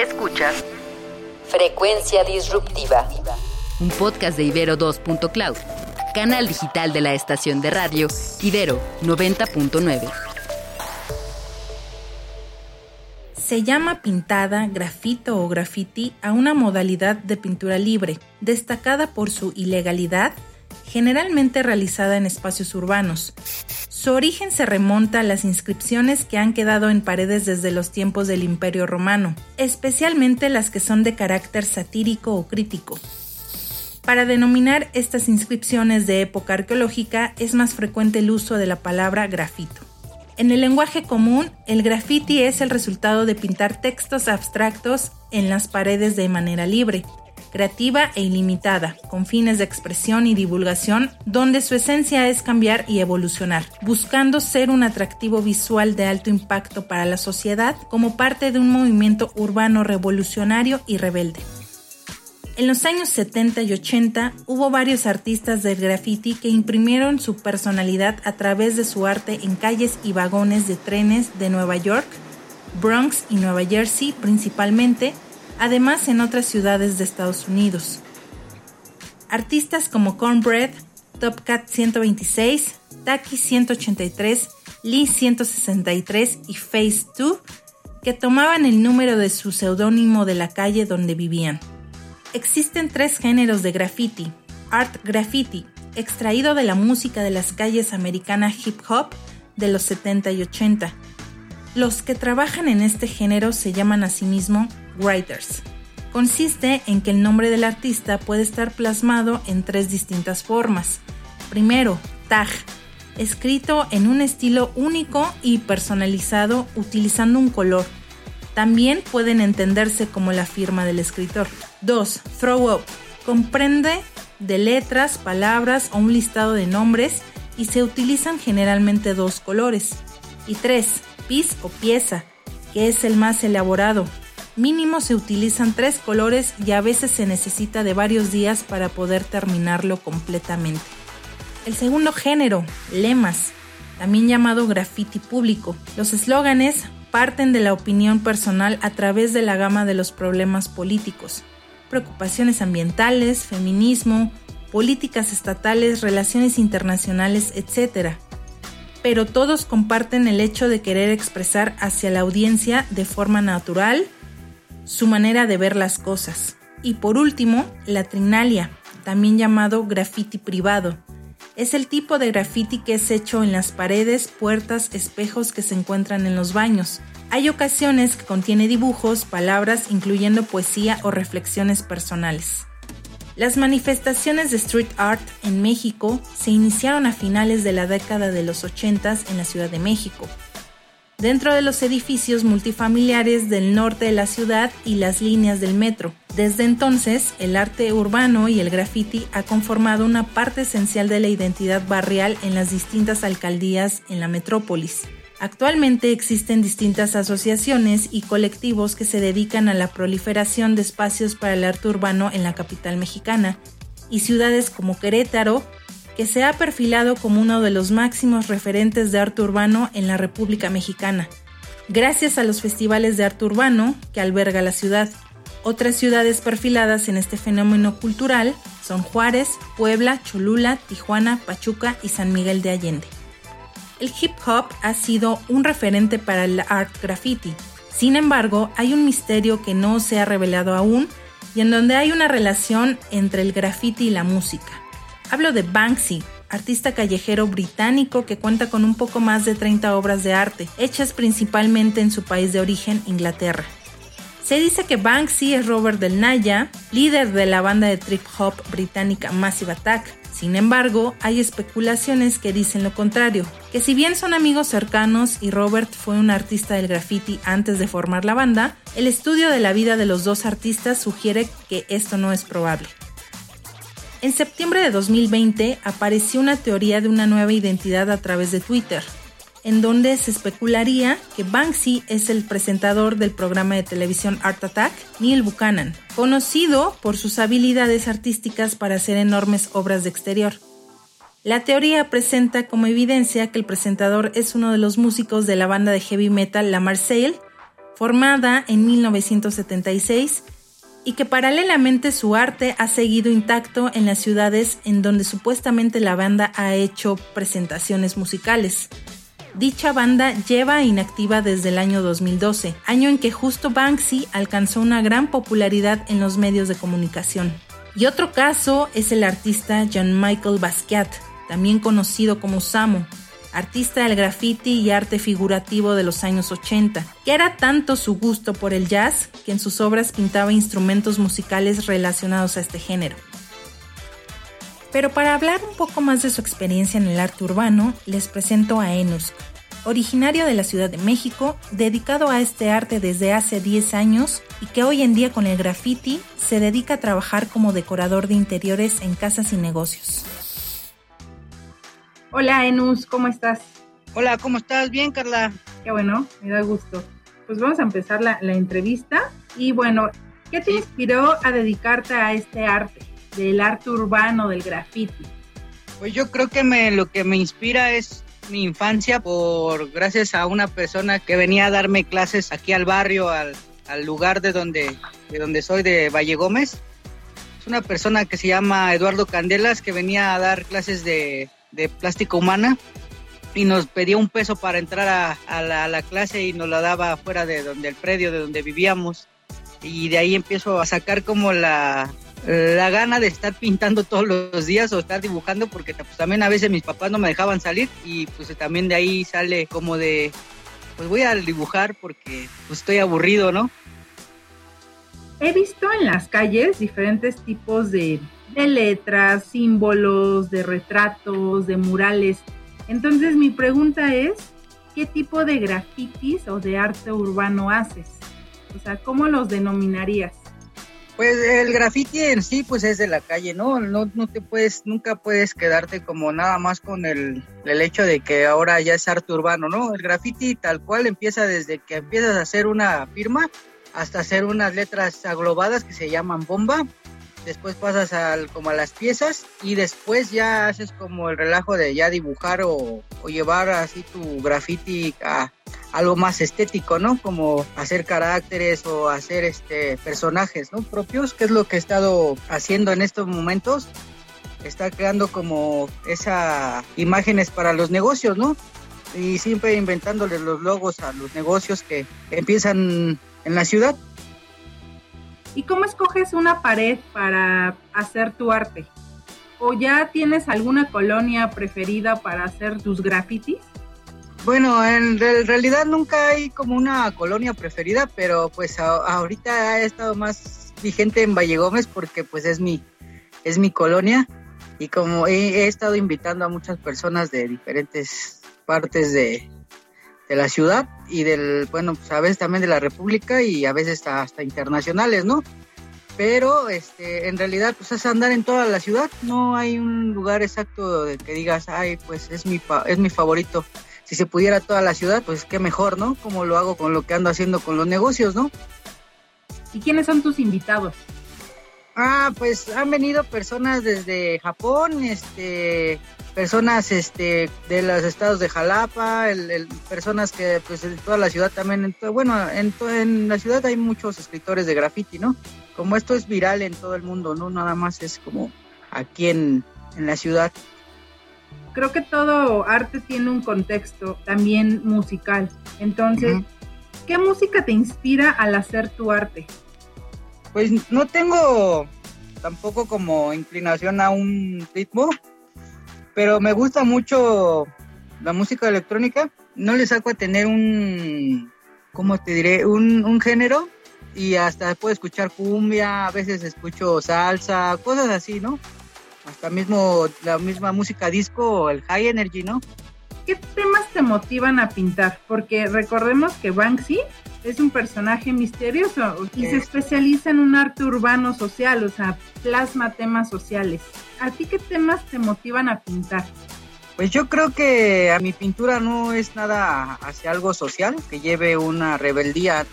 Escuchas Frecuencia Disruptiva. un podcast de Ibero 2.cloud, canal digital de la estación de radio Ibero 90.9. Se llama pintada, grafito o graffiti a una modalidad de pintura libre, destacada por su ilegalidad, generalmente realizada en espacios urbanos. Su origen se remonta a las inscripciones que han quedado en paredes desde los tiempos del Imperio Romano, especialmente las que son de carácter satírico o crítico. Para denominar estas inscripciones de época arqueológica es más frecuente el uso de la palabra grafito. En el lenguaje común, el graffiti es el resultado de pintar textos abstractos en las paredes de manera libre, creativa e ilimitada, con fines de expresión y divulgación, donde su esencia es cambiar y evolucionar, buscando ser un atractivo visual de alto impacto para la sociedad como parte de un movimiento urbano revolucionario y rebelde. En los años 70 y 80 hubo varios artistas del graffiti que imprimieron su personalidad a través de su arte en calles y vagones de trenes de Nueva York, Bronx y Nueva Jersey principalmente, además en otras ciudades de Estados Unidos. Artistas como Cornbread, Top Cat 126, Taki 183, Lee 163 y Face 2, que tomaban el número de su seudónimo de la calle donde vivían. Existen tres géneros de graffiti. Art graffiti, extraído de la música de las calles americana hip hop de los 70 y 80. Los que trabajan en este género se llaman a sí mismo writers. Consiste en que el nombre del artista puede estar plasmado en tres distintas formas. Primero, tag, escrito en un estilo único y personalizado utilizando un color. También pueden entenderse como la firma del escritor. 2. Throw up. Comprende de letras, palabras o un listado de nombres y se utilizan generalmente dos colores. Y 3. Piece o pieza, que es el más elaborado. Mínimo se utilizan tres colores y a veces se necesita de varios días para poder terminarlo completamente. El segundo género, lemas, también llamado graffiti público. Los eslóganes parten de la opinión personal a través de la gama de los problemas políticos, preocupaciones ambientales, feminismo, políticas estatales, relaciones internacionales, etc. Pero todos comparten el hecho de querer expresar hacia la audiencia de forma natural su manera de ver las cosas. Y por último, la trinalia, también llamado graffiti privado. Es el tipo de graffiti que es hecho en las paredes, puertas, espejos que se encuentran en los baños. Hay ocasiones que contiene dibujos, palabras, incluyendo poesía o reflexiones personales. Las manifestaciones de street art en México se iniciaron a finales de la década de los 80 en la Ciudad de México, dentro de los edificios multifamiliares del norte de la ciudad y las líneas del metro. Desde entonces, el arte urbano y el graffiti ha conformado una parte esencial de la identidad barrial en las distintas alcaldías en la metrópolis. Actualmente existen distintas asociaciones y colectivos que se dedican a la proliferación de espacios para el arte urbano en la capital mexicana y ciudades como Querétaro, se ha perfilado como uno de los máximos referentes de arte urbano en la República Mexicana, gracias a los festivales de arte urbano que alberga la ciudad. Otras ciudades perfiladas en este fenómeno cultural son Juárez, Puebla, Cholula, Tijuana, Pachuca y San Miguel de Allende. El hip hop ha sido un referente para el art graffiti. Sin embargo, hay un misterio que no se ha revelado aún y en donde hay una relación entre el graffiti y la música. Hablo de Banksy, artista callejero británico que cuenta con un poco más de 30 obras de arte, hechas principalmente en su país de origen, Inglaterra. Se dice que Banksy es Robert Del Naya, líder de la banda de trip hop británica Massive Attack. Sin embargo, hay especulaciones que dicen lo contrario, que si bien son amigos cercanos y Robert fue un artista del graffiti antes de formar la banda, el estudio de la vida de los dos artistas sugiere que esto no es probable. En septiembre de 2020 apareció una teoría de una nueva identidad a través de Twitter, en donde se especularía que Banksy es el presentador del programa de televisión Art Attack, Neil Buchanan, conocido por sus habilidades artísticas para hacer enormes obras de exterior. La teoría presenta como evidencia que el presentador es uno de los músicos de la banda de heavy metal La Marseille, formada en 1976 y que paralelamente su arte ha seguido intacto en las ciudades en donde supuestamente la banda ha hecho presentaciones musicales. Dicha banda lleva inactiva desde el año 2012, año en que justo Banksy alcanzó una gran popularidad en los medios de comunicación. Y otro caso es el artista John Michael Basquiat, también conocido como Samo, artista del graffiti y arte figurativo de los años 80, que era tanto su gusto por el jazz que en sus obras pintaba instrumentos musicales relacionados a este género. Pero para hablar un poco más de su experiencia en el arte urbano, les presento a Enusk, originario de la Ciudad de México, dedicado a este arte desde hace 10 años y que hoy en día con el graffiti se dedica a trabajar como decorador de interiores en casas y negocios. Hola Enus, ¿cómo estás? Hola, ¿cómo estás? Bien, Carla. Qué bueno, me da gusto. Pues vamos a empezar la, entrevista. Y bueno, ¿qué te inspiró a dedicarte a este arte? del arte urbano, del graffiti? Pues yo creo que me, lo que me inspira es mi infancia por gracias a una persona que venía a darme clases aquí al barrio, al, lugar de donde, de donde soy, de Valle Gómez. Es una persona que se llama Eduardo Candelas que venía a dar clases de, de plástica humana y nos pedía un peso para entrar a, la, clase y nos la daba fuera de donde el predio de donde vivíamos y de ahí empiezo a sacar como la, la gana de estar pintando todos los días o estar dibujando porque pues, también a veces mis papás no me dejaban salir y pues también de ahí sale como de pues voy a dibujar porque pues, estoy aburrido, ¿no? He visto en las calles diferentes tipos de, de letras, símbolos, de retratos, de murales. Entonces mi pregunta es, ¿qué tipo de grafitis o de arte urbano haces? O sea, ¿cómo los denominarías? Pues el graffiti en sí, pues es de la calle, ¿no? No, no te puedes, nunca puedes quedarte como nada más con el, el hecho de que ahora ya es arte urbano, ¿no? El graffiti tal cual empieza desde que empiezas a hacer una firma hasta hacer unas letras aglobadas que se llaman bomba. Después pasas al, como a las piezas y después ya haces como el relajo de ya dibujar o, llevar así tu graffiti a, algo más estético, ¿no? Como hacer caracteres o hacer este personajes, ¿no? Propios, que es lo que he estado haciendo en estos momentos. Está creando como esas imágenes para los negocios, ¿no? Y siempre inventándoles los logos a los negocios que empiezan en la ciudad. ¿Y cómo escoges una pared para hacer tu arte? ¿O ya tienes alguna colonia preferida para hacer tus grafitis? Bueno, en realidad nunca hay como una colonia preferida, pero pues ahorita he estado más vigente en Valle Gómez porque pues es mi, es mi colonia y como he, estado invitando a muchas personas de diferentes partes de, la ciudad y del, bueno, pues a veces también de la República y a veces hasta, hasta internacionales, ¿no? Pero este, en realidad pues es andar en toda la ciudad, no hay un lugar exacto de que digas, ay, pues es mi, es mi favorito si se pudiera toda la ciudad, pues qué mejor, ¿no? Como lo hago con lo que ando haciendo con los negocios, ¿no? ¿Y quiénes son tus invitados? Ah, pues han venido personas desde Japón, este, personas este, de los estados de Jalapa, el, personas que pues en toda la ciudad también, bueno, en, en la ciudad hay muchos escritores de graffiti, ¿no? Como esto es viral en todo el mundo, ¿no? Nada más es como aquí en, en la ciudad creo que todo arte tiene un contexto también musical. Entonces, ¿qué música te inspira al hacer tu arte? Pues no tengo tampoco como inclinación a un ritmo, pero me gusta mucho la música electrónica. No le saco a tener un, ¿cómo te diré? Un, un género y hasta puedo escuchar cumbia, a veces escucho salsa, cosas así, ¿no? hasta mismo la misma música disco el high energy, ¿no? ¿Qué temas te motivan a pintar? Porque recordemos que Banksy es un personaje misterioso y se especializa en un arte urbano social, o sea, plasma temas sociales. ¿A ti qué temas te motivan a pintar? Pues yo creo que a mi pintura no es nada hacia algo social, que lleve una rebeldía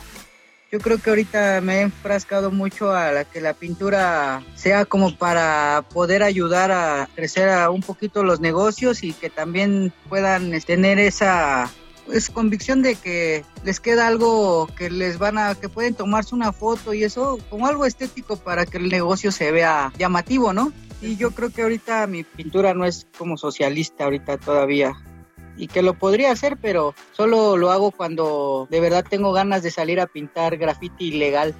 yo creo que ahorita me he enfrascado mucho a la que la pintura sea como para poder ayudar a crecer a un poquito los negocios y que también puedan tener esa es convicción de que les queda algo que les van a, que pueden tomarse una foto y eso, como algo estético para que el negocio se vea llamativo, ¿no? Y yo creo que ahorita mi pintura no es como socialista ahorita todavía. Y que lo podría hacer, pero solo lo hago cuando de verdad tengo ganas de salir a pintar graffiti ilegal.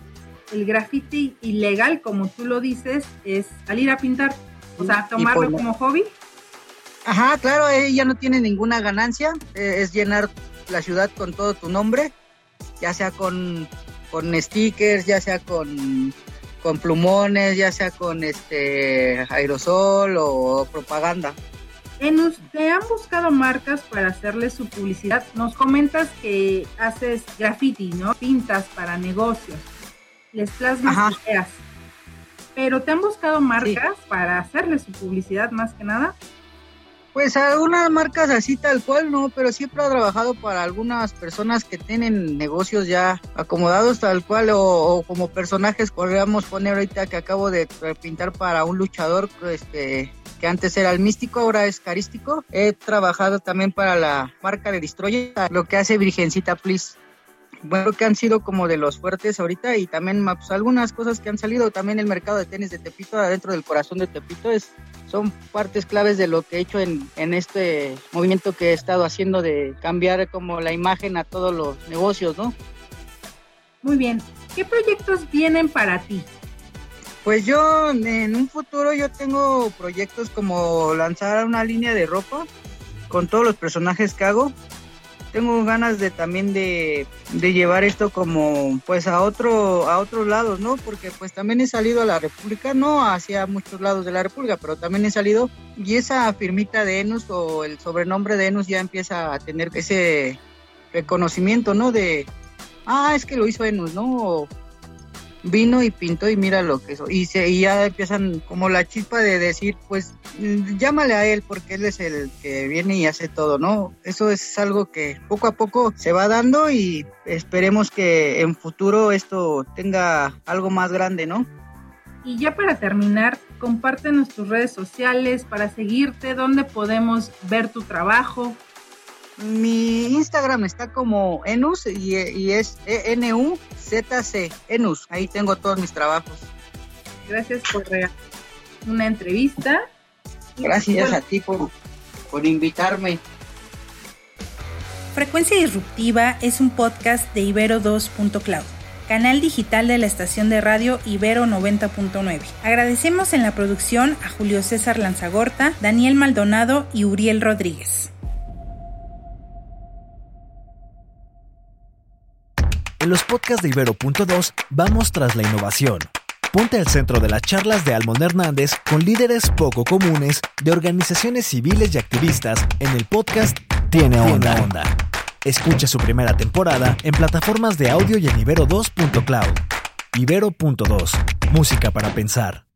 El graffiti ilegal, como tú lo dices, es salir a pintar. O sea, tomarlo como hobby. Ajá, claro, ella no tiene ninguna ganancia, eh, es llenar la ciudad con todo tu nombre, ya sea con, con stickers, ya sea con, con plumones, ya sea con este aerosol o propaganda. En ¿te han buscado marcas para hacerle su publicidad? Nos comentas que haces graffiti, ¿no? Pintas para negocios, les plasmas ideas. Pero ¿te han buscado marcas para hacerle su publicidad más que nada? Pues algunas marcas así tal cual, no, pero siempre ha trabajado para algunas personas que tienen negocios ya acomodados tal cual o, como personajes, podríamos poner ahorita que acabo de pintar para un luchador este que antes era el místico, ahora es carístico. He trabajado también para la marca de Destroyer, lo que hace Virgencita Please bueno, que han sido como de los fuertes ahorita y también pues, algunas cosas que han salido, también el mercado de tenis de Tepito, adentro del corazón de Tepito, es, son partes claves de lo que he hecho en, en este movimiento que he estado haciendo de cambiar como la imagen a todos los negocios, ¿no? Muy bien, ¿qué proyectos vienen para ti? Pues yo en un futuro yo tengo proyectos como lanzar una línea de ropa con todos los personajes que hago. Tengo ganas de también de, llevar esto como pues a otro a otros lados no porque pues también he salido a la república no hacia muchos lados de la república pero también he salido y esa firmita de Enus o el sobrenombre de Enus ya empieza a tener ese reconocimiento no de ah es que lo hizo Enus no vino y pintó y mira lo que hizo. Y, se, y ya empiezan como la chispa de decir, pues mm, llámale a él porque él es el que viene y hace todo, ¿no? Eso es algo que poco a poco se va dando y esperemos que en futuro esto tenga algo más grande, ¿no? Y ya para terminar, compártenos tus redes sociales para seguirte, dónde podemos ver tu trabajo. Mi Instagram está como Enus y, es E-N-U-Z-C, Enus. Ahí tengo todos mis trabajos. Gracias por una entrevista. Gracias a ti por, por invitarme. Frecuencia Disruptiva es un podcast de Ibero 2.cloud, canal digital de la estación de radio Ibero 90.9. Agradecemos en la producción a Julio César Lanzagorta, Daniel Maldonado y Uriel Rodríguez. En los podcasts de Ibero.2 vamos tras la innovación. Ponte al centro de las charlas de Almon Hernández con líderes poco comunes de organizaciones civiles y activistas en el podcast Tiene Onda. onda. Escucha su primera temporada en plataformas de audio y en Ibero2.cloud. Ibero.2, música para pensar.